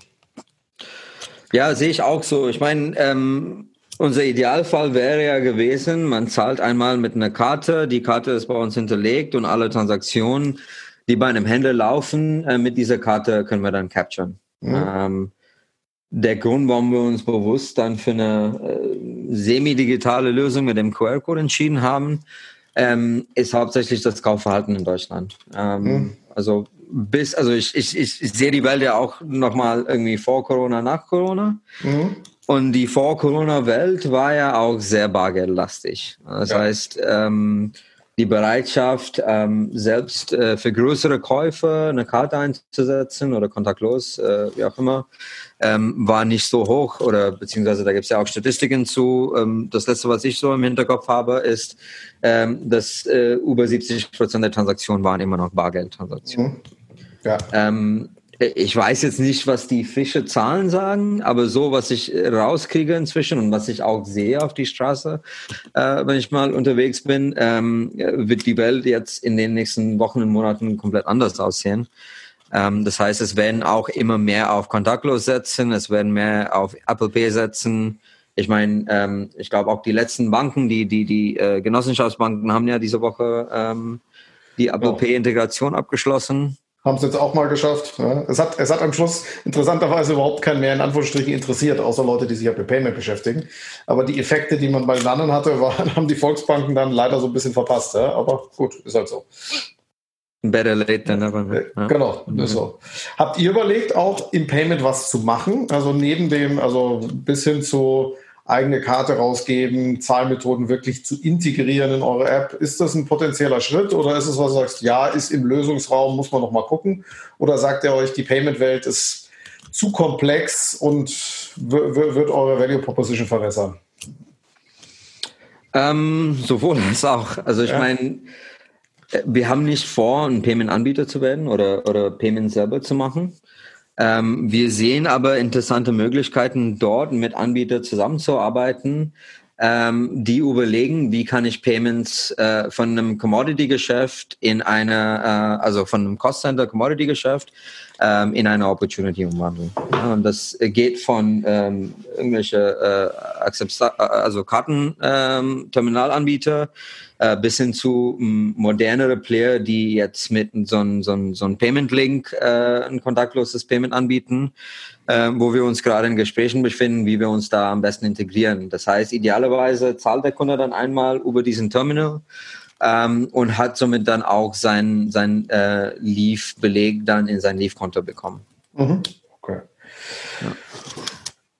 Ja, sehe ich auch so. Ich meine, ähm, unser Idealfall wäre ja gewesen, man zahlt einmal mit einer Karte, die Karte ist bei uns hinterlegt und alle Transaktionen, die bei einem Händler laufen, äh, mit dieser Karte können wir dann capturen. Mhm. Ähm, der Grund, warum wir uns bewusst dann für eine äh, semi-digitale Lösung mit dem QR-Code entschieden haben, ähm, ist hauptsächlich das Kaufverhalten in Deutschland. Ähm, mhm. Also bis, also ich, ich, ich, sehe die Welt ja auch nochmal irgendwie vor Corona, nach Corona. Mhm. Und die Vor-Corona-Welt war ja auch sehr bargeldlastig. Das ja. heißt, ähm, die Bereitschaft, ähm, selbst äh, für größere Käufe eine Karte einzusetzen oder kontaktlos, äh, wie auch immer, ähm, war nicht so hoch oder beziehungsweise da gibt es ja auch Statistiken zu. Ähm, das letzte, was ich so im Hinterkopf habe, ist, ähm, dass äh, über 70 Prozent der Transaktionen waren immer noch Bargeldtransaktionen. Mhm. Ja. Ich weiß jetzt nicht, was die Fische Zahlen sagen, aber so, was ich rauskriege inzwischen und was ich auch sehe auf die Straße, äh, wenn ich mal unterwegs bin, ähm, wird die Welt jetzt in den nächsten Wochen und Monaten komplett anders aussehen. Ähm, das heißt, es werden auch immer mehr auf kontaktlos setzen, es werden mehr auf Apple Pay setzen. Ich meine, ähm, ich glaube auch die letzten Banken, die die die äh, Genossenschaftsbanken haben ja diese Woche ähm, die Apple Pay Integration abgeschlossen haben es jetzt auch mal geschafft. Ja. Es, hat, es hat am Schluss interessanterweise überhaupt keinen mehr in Anführungsstrichen interessiert, außer Leute, die sich ja mit Payment beschäftigen. Aber die Effekte, die man bei den anderen hatte, waren, haben die Volksbanken dann leider so ein bisschen verpasst. Ja. Aber gut, ist halt so. Better late than never. Ne? Ja. Genau, ist so. Habt ihr überlegt, auch im Payment was zu machen? Also neben dem, also bis hin zu eigene Karte rausgeben, Zahlmethoden wirklich zu integrieren in eure App. Ist das ein potenzieller Schritt oder ist es, was du sagst, ja, ist im Lösungsraum, muss man noch mal gucken? Oder sagt ihr euch, die Payment-Welt ist zu komplex und wird eure Value Proposition verwässern? Ähm, sowohl als auch. Also ich ja. meine, wir haben nicht vor, ein Payment-Anbieter zu werden oder, oder Payment selber zu machen. Ähm, wir sehen aber interessante Möglichkeiten, dort mit Anbietern zusammenzuarbeiten, ähm, die überlegen, wie kann ich Payments äh, von einem Commodity-Geschäft in eine, äh, also von einem Cost-Center Commodity-Geschäft ähm, in eine Opportunity umwandeln. Ja, und das geht von ähm, irgendwelche äh, also Karten-Terminalanbieter äh, bis hin zu modernere Player, die jetzt mit so einem so ein Payment-Link äh, ein kontaktloses Payment anbieten, äh, wo wir uns gerade in Gesprächen befinden, wie wir uns da am besten integrieren. Das heißt, idealerweise zahlt der Kunde dann einmal über diesen Terminal ähm, und hat somit dann auch sein, sein äh, Leaf-Beleg dann in sein Leaf-Konto bekommen. Mhm. Okay. Ja.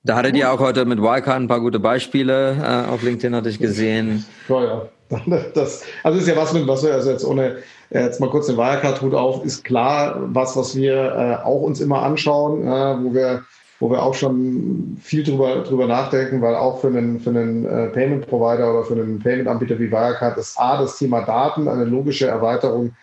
Da hattet ihr auch heute mit Wildcard ein paar gute Beispiele. Äh, auf LinkedIn hatte ich gesehen. Ja, ja. Das, also ist ja was, mit was wir also jetzt ohne äh, jetzt mal kurz den Wirecard-Hut auf, ist klar was, was wir äh, auch uns immer anschauen, äh, wo wir wo wir auch schon viel drüber, drüber nachdenken, weil auch für einen, für einen äh, Payment-Provider oder für einen Payment-Anbieter wie Wirecard ist A, das Thema Daten eine logische Erweiterung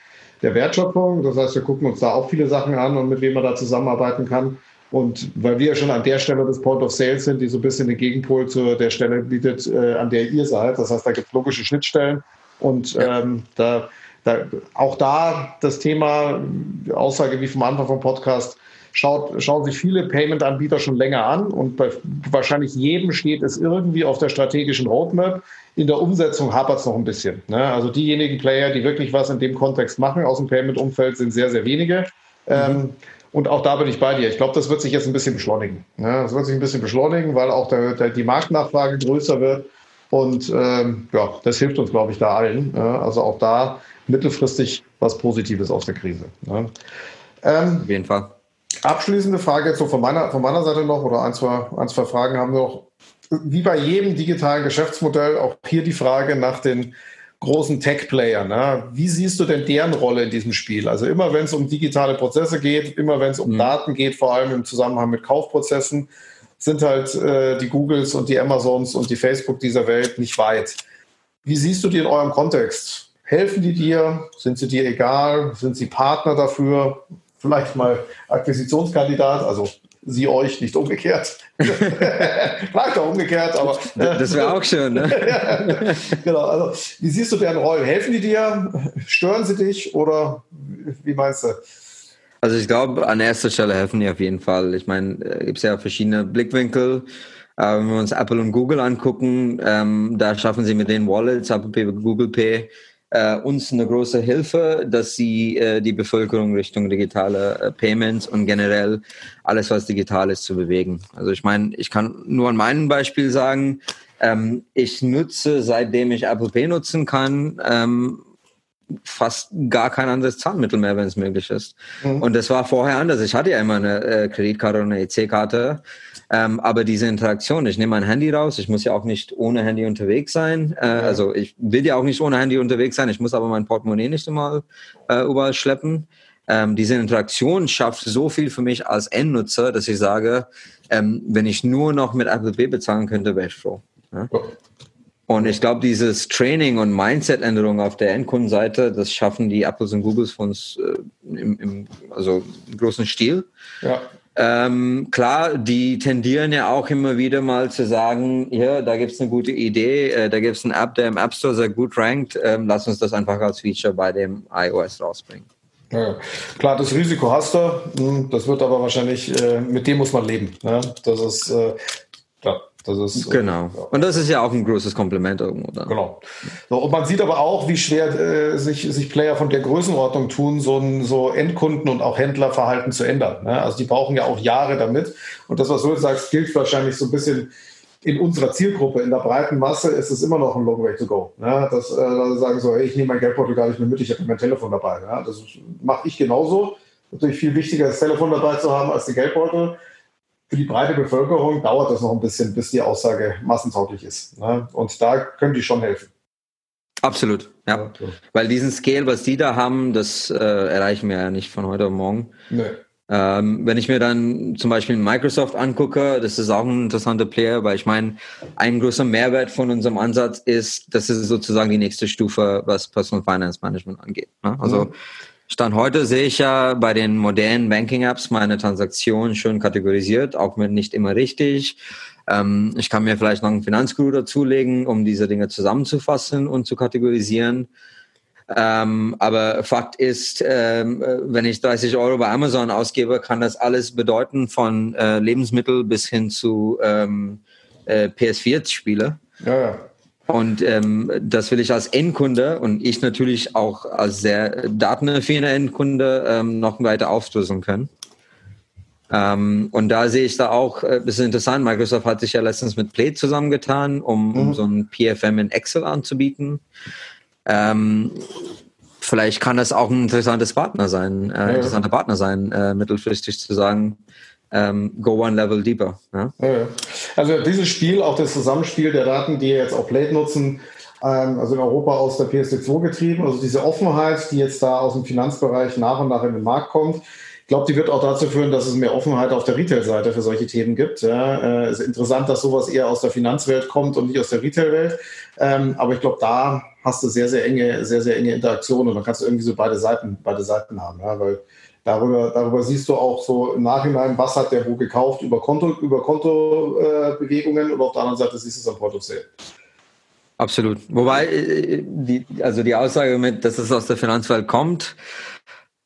der Wertschöpfung. Das heißt, wir gucken uns da auch viele Sachen an und mit wem man da zusammenarbeiten kann. Und weil wir ja schon an der Stelle des Point of Sale sind, die so ein bisschen den Gegenpol zu der Stelle bietet, äh, an der ihr seid. Das heißt, da gibt es logische Schnittstellen. Und ähm, da, da, auch da das Thema, Aussage wie vom Anfang vom Podcast, schaut, schauen sich viele Payment-Anbieter schon länger an und bei wahrscheinlich jedem steht es irgendwie auf der strategischen Roadmap. In der Umsetzung hapert es noch ein bisschen. Ne? Also diejenigen Player, die wirklich was in dem Kontext machen aus dem Payment-Umfeld, sind sehr, sehr wenige. Mhm. Ähm, und auch da bin ich bei dir. Ich glaube, das wird sich jetzt ein bisschen beschleunigen. Ja, das wird sich ein bisschen beschleunigen, weil auch der, der, die Marktnachfrage größer wird. Und ähm, ja, das hilft uns, glaube ich, da allen. Ja, also auch da mittelfristig was Positives aus der Krise. Ja. Ähm, Auf jeden Fall. Abschließende Frage jetzt so von meiner, von meiner Seite noch oder ein zwei, ein, zwei Fragen haben wir noch. Wie bei jedem digitalen Geschäftsmodell auch hier die Frage nach den großen Tech-Player. Ne? Wie siehst du denn deren Rolle in diesem Spiel? Also immer wenn es um digitale Prozesse geht, immer wenn es um mhm. Daten geht, vor allem im Zusammenhang mit Kaufprozessen, sind halt äh, die Googles und die Amazons und die Facebook dieser Welt nicht weit. Wie siehst du die in eurem Kontext? Helfen die dir? Sind sie dir egal? Sind sie Partner dafür? Vielleicht mal Akquisitionskandidat, also sie euch, nicht umgekehrt. Vielleicht auch umgekehrt, aber. Äh, das wäre auch schön, ne? genau, also wie siehst du deren Rollen? Helfen die dir? Stören sie dich oder wie meinst du? Also ich glaube, an erster Stelle helfen die auf jeden Fall. Ich meine, äh, gibt es ja verschiedene Blickwinkel. Äh, wenn wir uns Apple und Google angucken, ähm, da schaffen sie mit den Wallets, Apple Pay, Google Pay, äh, uns eine große Hilfe, dass sie äh, die Bevölkerung Richtung digitale äh, Payments und generell alles, was digital ist, zu bewegen. Also ich meine, ich kann nur an meinem Beispiel sagen, ähm, ich nutze, seitdem ich Apple Pay nutzen kann, ähm, fast gar kein anderes Zahlmittel mehr, wenn es möglich ist. Mhm. Und das war vorher anders. Ich hatte ja immer eine äh, Kreditkarte und eine EC-Karte. Ähm, aber diese Interaktion, ich nehme mein Handy raus, ich muss ja auch nicht ohne Handy unterwegs sein. Äh, ja. Also ich will ja auch nicht ohne Handy unterwegs sein, ich muss aber mein Portemonnaie nicht immer äh, überall schleppen. Ähm, diese Interaktion schafft so viel für mich als Endnutzer, dass ich sage, ähm, wenn ich nur noch mit Apple Pay bezahlen könnte, wäre ich froh. Ja? Und ich glaube, dieses Training und Mindset-Änderung auf der Endkundenseite, das schaffen die Apples und Googles von uns äh, im, im, also im großen Stil. Ja. Ähm, klar, die tendieren ja auch immer wieder mal zu sagen, ja, da gibt's eine gute Idee, äh, da gibt's eine App, der im App Store sehr gut rankt, ähm, lass uns das einfach als Feature bei dem iOS rausbringen. Ja, klar, das Risiko hast du, hm, das wird aber wahrscheinlich, äh, mit dem muss man leben. Ne? Das ist, äh, ja, ist, äh, genau. Ja. Und das ist ja auch ein großes Kompliment irgendwo. Dann. Genau. So, und man sieht aber auch, wie schwer äh, sich, sich Player von der Größenordnung tun, so ein so Endkunden- und auch Händlerverhalten zu ändern. Ne? Also die brauchen ja auch Jahre damit. Und das, was du jetzt sagst, gilt wahrscheinlich so ein bisschen in unserer Zielgruppe, in der breiten Masse ist es immer noch ein long way to go. Ne? Dass äh, sagen so, hey, ich nehme mein Geldbeutel gar nicht mehr mit, ich habe mein Telefon dabei. Ja? Das mache ich genauso. Natürlich viel wichtiger, das Telefon dabei zu haben als die Geldbeutel für die breite Bevölkerung dauert das noch ein bisschen, bis die Aussage massentauglich ist. Ne? Und da können die schon helfen. Absolut, ja. ja Weil diesen Scale, was die da haben, das äh, erreichen wir ja nicht von heute auf morgen. Nee. Ähm, wenn ich mir dann zum Beispiel Microsoft angucke, das ist auch ein interessanter Player, weil ich meine, ein großer Mehrwert von unserem Ansatz ist, das ist sozusagen die nächste Stufe, was Personal Finance Management angeht. Ne? Also mhm. Stand heute sehe ich ja bei den modernen Banking-Apps meine Transaktionen schön kategorisiert, auch wenn nicht immer richtig. Ähm, ich kann mir vielleicht noch einen Finanzguru dazulegen, um diese Dinge zusammenzufassen und zu kategorisieren. Ähm, aber Fakt ist, ähm, wenn ich 30 Euro bei Amazon ausgebe, kann das alles bedeuten von äh, Lebensmittel bis hin zu ähm, äh, PS4-Spiele. Ja, ja. Und ähm, das will ich als Endkunde und ich natürlich auch als sehr datenaffiner Endkunde ähm, noch weiter aufdrüsseln können. Ähm, und da sehe ich da auch, äh, ist interessant, Microsoft hat sich ja letztens mit Play zusammengetan, um, mhm. um so ein PFM in Excel anzubieten. Ähm, vielleicht kann das auch ein interessantes Partner sein, äh, interessanter Partner sein, äh, mittelfristig zu sagen, ähm, go one level deeper. Ja? Also dieses Spiel, auch das Zusammenspiel der Daten, die jetzt auch Blade nutzen, ähm, also in Europa aus der PSD2 getrieben, also diese Offenheit, die jetzt da aus dem Finanzbereich nach und nach in den Markt kommt, ich glaube, die wird auch dazu führen, dass es mehr Offenheit auf der Retail-Seite für solche Themen gibt. Ja, äh, ist interessant, dass sowas eher aus der Finanzwelt kommt und nicht aus der Retail-Welt. Ähm, aber ich glaube, da hast du sehr, sehr enge, sehr, sehr enge Interaktion und dann kannst du irgendwie so beide Seiten, beide Seiten haben, ja, weil Darüber, darüber siehst du auch so im Nachhinein, was hat der wo gekauft über Konto, über Kontobewegungen äh, und auf der anderen Seite siehst du es am Point of Sale. Absolut. Wobei, äh, die, also die Aussage mit, dass es aus der Finanzwelt kommt,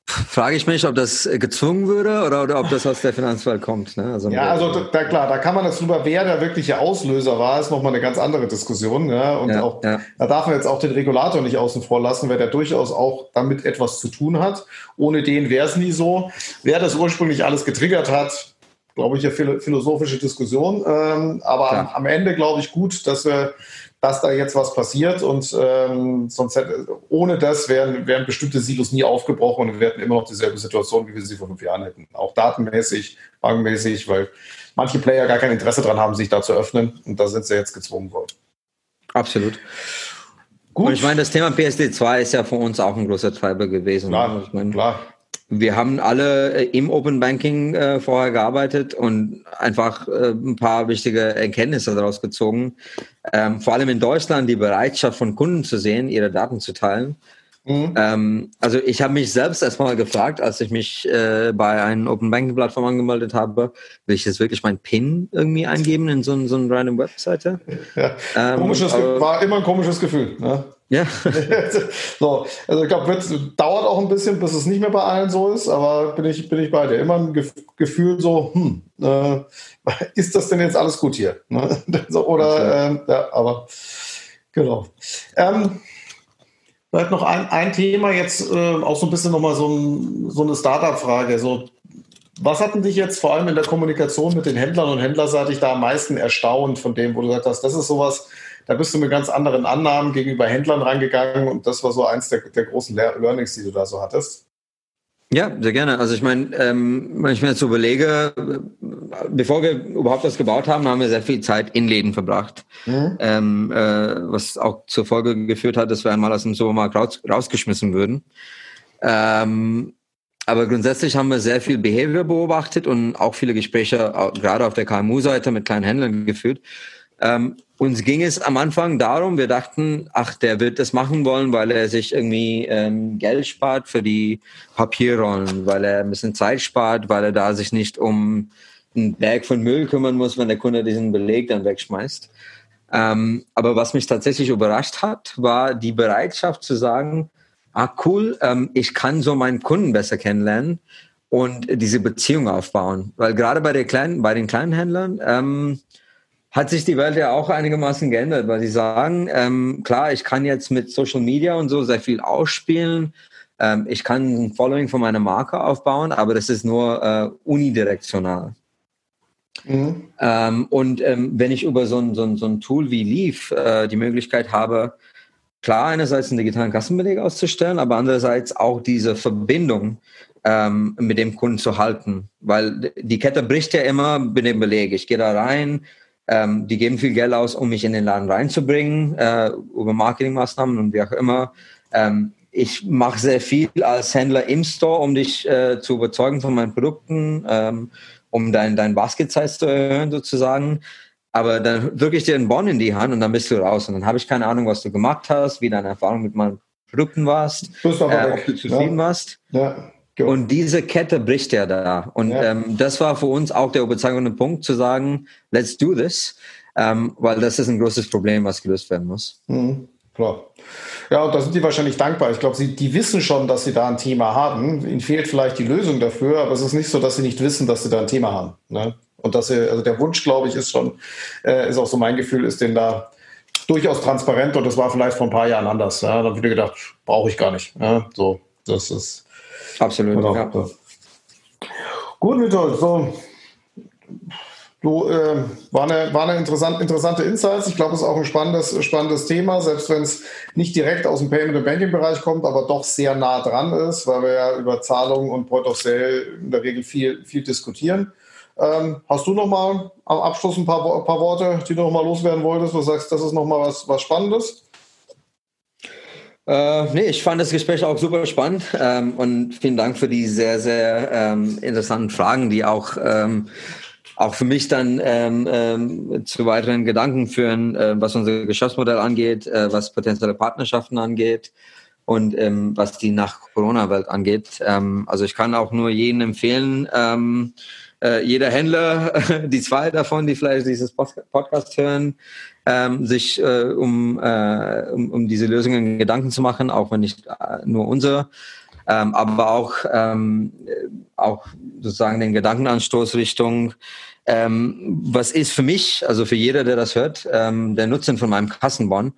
frage ich mich, ob das gezwungen würde oder, oder ob das aus der Finanzwelt kommt. Ne? Also ja, also da, klar, da kann man das drüber, wer der wirkliche Auslöser war, ist nochmal eine ganz andere Diskussion. Ja? Und ja, auch, ja. da darf man jetzt auch den Regulator nicht außen vor lassen, weil der durchaus auch damit etwas zu tun hat. Ohne den wäre es nie so. Wer das ursprünglich alles getriggert hat, glaube ich, eine philosophische Diskussion. Ähm, aber am, am Ende glaube ich gut, dass wir dass da jetzt was passiert und ähm, sonst hätte, ohne das wären, wären bestimmte Silos nie aufgebrochen und wir hätten immer noch dieselbe Situation, wie wir sie vor fünf Jahren hätten. Auch datenmäßig, bankmäßig, weil manche Player gar kein Interesse daran haben, sich da zu öffnen und da sind sie jetzt gezwungen worden. Absolut. Gut. Und ich meine, das Thema PSD2 ist ja für uns auch ein großer Treiber gewesen. Klar, ich meine, klar. Wir haben alle äh, im Open Banking äh, vorher gearbeitet und einfach äh, ein paar wichtige Erkenntnisse daraus gezogen. Ähm, vor allem in Deutschland die Bereitschaft von Kunden zu sehen, ihre Daten zu teilen. Mhm. Ähm, also ich habe mich selbst erstmal gefragt, als ich mich äh, bei einer Open Banking Plattform angemeldet habe, will ich jetzt wirklich mein PIN irgendwie eingeben in so, so eine random Webseite? Ja. Ähm, komisches, war immer ein komisches Gefühl. Ne? Ja. so, also ich glaube, dauert auch ein bisschen, bis es nicht mehr bei allen so ist, aber bin ich, bin ich bei dir. Immer ein Gefühl so, hm, äh, ist das denn jetzt alles gut hier? Ne? oder, ähm, ja, aber genau. Ähm, Vielleicht noch ein, ein Thema jetzt äh, auch so ein bisschen nochmal so, ein, so eine Startup-Frage. So, was hatten dich jetzt vor allem in der Kommunikation mit den Händlern und händlerseitig da am meisten erstaunt von dem, wo du gesagt hast, das ist sowas, da bist du mit ganz anderen Annahmen gegenüber Händlern reingegangen und das war so eins der, der großen Learnings, die du da so hattest? Ja, sehr gerne. Also ich meine, ähm, wenn ich mir jetzt so überlege, bevor wir überhaupt was gebaut haben, haben wir sehr viel Zeit in Läden verbracht. Mhm. Ähm, äh, was auch zur Folge geführt hat, dass wir einmal aus dem Supermarkt raus, rausgeschmissen würden. Ähm, aber grundsätzlich haben wir sehr viel Behavior beobachtet und auch viele Gespräche, gerade auf der KMU-Seite mit kleinen Händlern geführt. Ähm, uns ging es am Anfang darum, wir dachten, ach, der wird das machen wollen, weil er sich irgendwie ähm, Geld spart für die Papierrollen, weil er ein bisschen Zeit spart, weil er da sich nicht um einen Berg von Müll kümmern muss, wenn der Kunde diesen Beleg dann wegschmeißt. Ähm, aber was mich tatsächlich überrascht hat, war die Bereitschaft zu sagen, ah cool, ähm, ich kann so meinen Kunden besser kennenlernen und diese Beziehung aufbauen. Weil gerade bei, der kleinen, bei den kleinen Händlern, ähm, hat sich die Welt ja auch einigermaßen geändert, weil sie sagen, ähm, klar, ich kann jetzt mit Social Media und so sehr viel ausspielen. Ähm, ich kann ein Following von meiner Marke aufbauen, aber das ist nur äh, unidirektional. Mhm. Ähm, und ähm, wenn ich über so ein, so ein, so ein Tool wie Leaf äh, die Möglichkeit habe, klar, einerseits einen digitalen Kassenbeleg auszustellen, aber andererseits auch diese Verbindung ähm, mit dem Kunden zu halten. Weil die Kette bricht ja immer mit dem Beleg. Ich gehe da rein, ähm, die geben viel Geld aus, um mich in den Laden reinzubringen, äh, über Marketingmaßnahmen und wie auch immer. Ähm, ich mache sehr viel als Händler im Store, um dich äh, zu überzeugen von meinen Produkten, ähm, um dein, dein Basket-Size zu erhöhen sozusagen. Aber dann drücke ich dir einen Bon in die Hand und dann bist du raus. Und dann habe ich keine Ahnung, was du gemacht hast, wie deine Erfahrung mit meinen Produkten warst, äh, ob du zufrieden ja. warst. Ja. Und diese Kette bricht ja da. Und ja. ähm, das war für uns auch der überzeugende Punkt, zu sagen, let's do this, ähm, weil das ist ein großes Problem, was gelöst werden muss. Mhm, klar. Ja, und da sind die wahrscheinlich dankbar. Ich glaube, sie, die wissen schon, dass sie da ein Thema haben. Ihnen fehlt vielleicht die Lösung dafür, aber es ist nicht so, dass sie nicht wissen, dass sie da ein Thema haben. Ne? Und dass sie, also der Wunsch, glaube ich, ist schon, äh, ist auch so mein Gefühl, ist den da durchaus transparent und das war vielleicht vor ein paar Jahren anders. Ja? Da habe ich gedacht, brauche ich gar nicht. Ja? So, das ist Absolut. Genau. Ja. Gut, Vitol, so. Du, äh, war eine, war eine interessant, interessante Insights. Ich glaube, es ist auch ein spannendes, spannendes Thema, selbst wenn es nicht direkt aus dem Payment- und Banking-Bereich kommt, aber doch sehr nah dran ist, weil wir ja über Zahlungen und Point of Sale in der Regel viel, viel diskutieren. Ähm, hast du noch mal am Abschluss ein paar, ein paar Worte, die du noch mal loswerden wolltest? Du sagst, das ist noch mal was, was Spannendes? Äh, nee, ich fand das Gespräch auch super spannend ähm, und vielen Dank für die sehr, sehr ähm, interessanten Fragen, die auch, ähm, auch für mich dann ähm, ähm, zu weiteren Gedanken führen, äh, was unser Geschäftsmodell angeht, äh, was potenzielle Partnerschaften angeht und ähm, was die nach-Corona-Welt angeht. Also ich kann auch nur jeden empfehlen, äh, jeder Händler, die zwei davon, die vielleicht dieses Podcast hören, ähm, sich äh, um, äh, um, um diese Lösungen Gedanken zu machen, auch wenn nicht äh, nur unsere, ähm, aber auch, ähm, auch sozusagen den Gedankenanstoß Richtung, ähm, was ist für mich, also für jeder, der das hört, ähm, der Nutzen von meinem Kassenbon,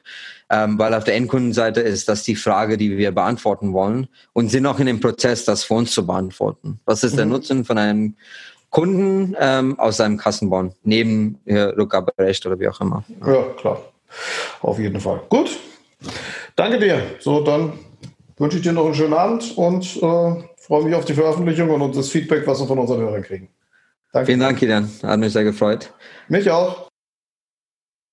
ähm, weil auf der Endkundenseite ist das die Frage, die wir beantworten wollen und sind auch in dem Prozess, das für uns zu beantworten. Was ist der mhm. Nutzen von einem Kunden ähm, aus seinem Kassenbon, neben äh, Rückgaberecht oder wie auch immer. Ja, klar. Auf jeden Fall. Gut. Danke dir. So, dann wünsche ich dir noch einen schönen Abend und äh, freue mich auf die Veröffentlichung und das Feedback, was wir von unseren Hörern kriegen. Danke. Vielen Dank, Kilian. Hat mich sehr gefreut. Mich auch.